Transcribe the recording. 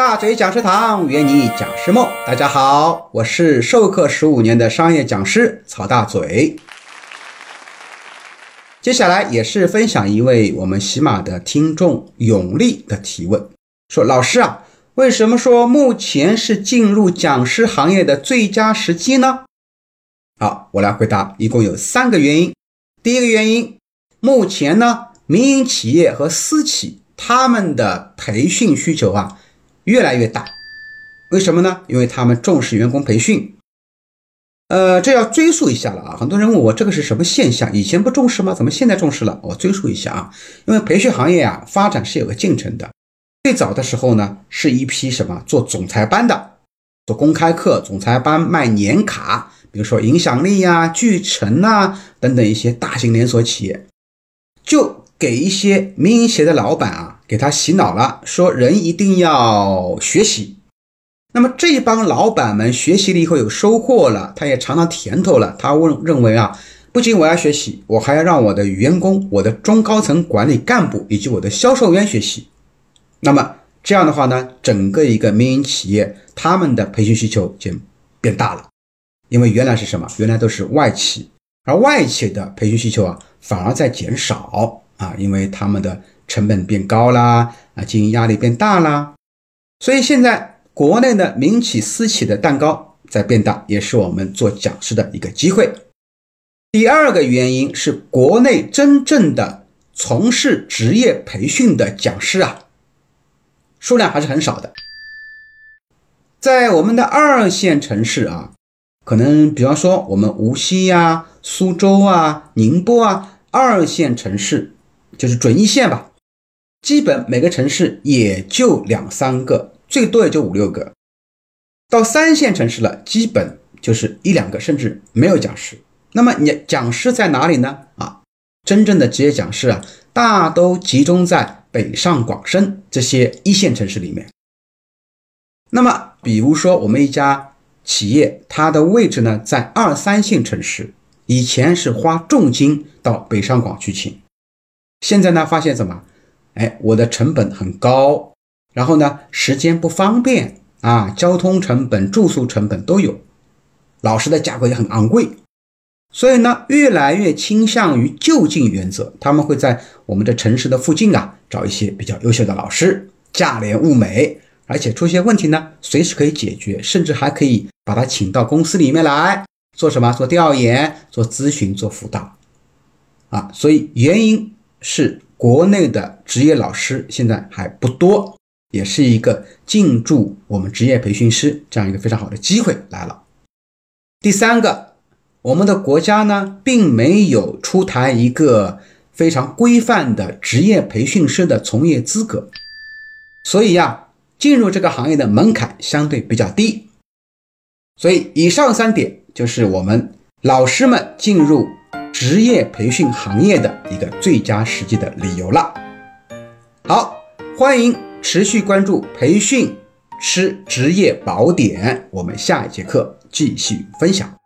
大嘴讲师堂圆你讲师梦，大家好，我是授课十五年的商业讲师曹大嘴。接下来也是分享一位我们喜马的听众永利的提问，说老师啊，为什么说目前是进入讲师行业的最佳时机呢？好，我来回答，一共有三个原因。第一个原因，目前呢，民营企业和私企他们的培训需求啊。越来越大，为什么呢？因为他们重视员工培训。呃，这要追溯一下了啊！很多人问我这个是什么现象？以前不重视吗？怎么现在重视了？我追溯一下啊，因为培训行业啊发展是有个进程的。最早的时候呢，是一批什么做总裁班的，做公开课、总裁班卖年卡，比如说影响力呀、聚成啊等等一些大型连锁企业，就给一些民营企业的老板啊。给他洗脑了，说人一定要学习。那么这帮老板们学习了以后有收获了，他也尝到甜头了。他问认为啊，不仅我要学习，我还要让我的员工、我的中高层管理干部以及我的销售员学习。那么这样的话呢，整个一个民营企业他们的培训需求就变大了，因为原来是什么？原来都是外企，而外企的培训需求啊反而在减少啊，因为他们的。成本变高啦，啊，经营压力变大啦，所以现在国内的民企、私企的蛋糕在变大，也是我们做讲师的一个机会。第二个原因是，国内真正的从事职业培训的讲师啊，数量还是很少的。在我们的二线城市啊，可能比方说我们无锡呀、苏州啊、宁波啊，二线城市就是准一线吧。基本每个城市也就两三个，最多也就五六个。到三线城市了，基本就是一两个，甚至没有讲师。那么你讲师在哪里呢？啊，真正的职业讲师啊，大都集中在北上广深这些一线城市里面。那么，比如说我们一家企业，它的位置呢在二三线城市，以前是花重金到北上广去请，现在呢发现什么？哎，我的成本很高，然后呢，时间不方便啊，交通成本、住宿成本都有，老师的价格也很昂贵，所以呢，越来越倾向于就近原则，他们会在我们的城市的附近啊，找一些比较优秀的老师，价廉物美，而且出现问题呢，随时可以解决，甚至还可以把他请到公司里面来做什么？做调研、做咨询、做辅导，啊，所以原因是。国内的职业老师现在还不多，也是一个进驻我们职业培训师这样一个非常好的机会来了。第三个，我们的国家呢，并没有出台一个非常规范的职业培训师的从业资格，所以呀，进入这个行业的门槛相对比较低。所以以上三点就是我们老师们进入。职业培训行业的一个最佳时机的理由了。好，欢迎持续关注培训师职业宝典，我们下一节课继续分享。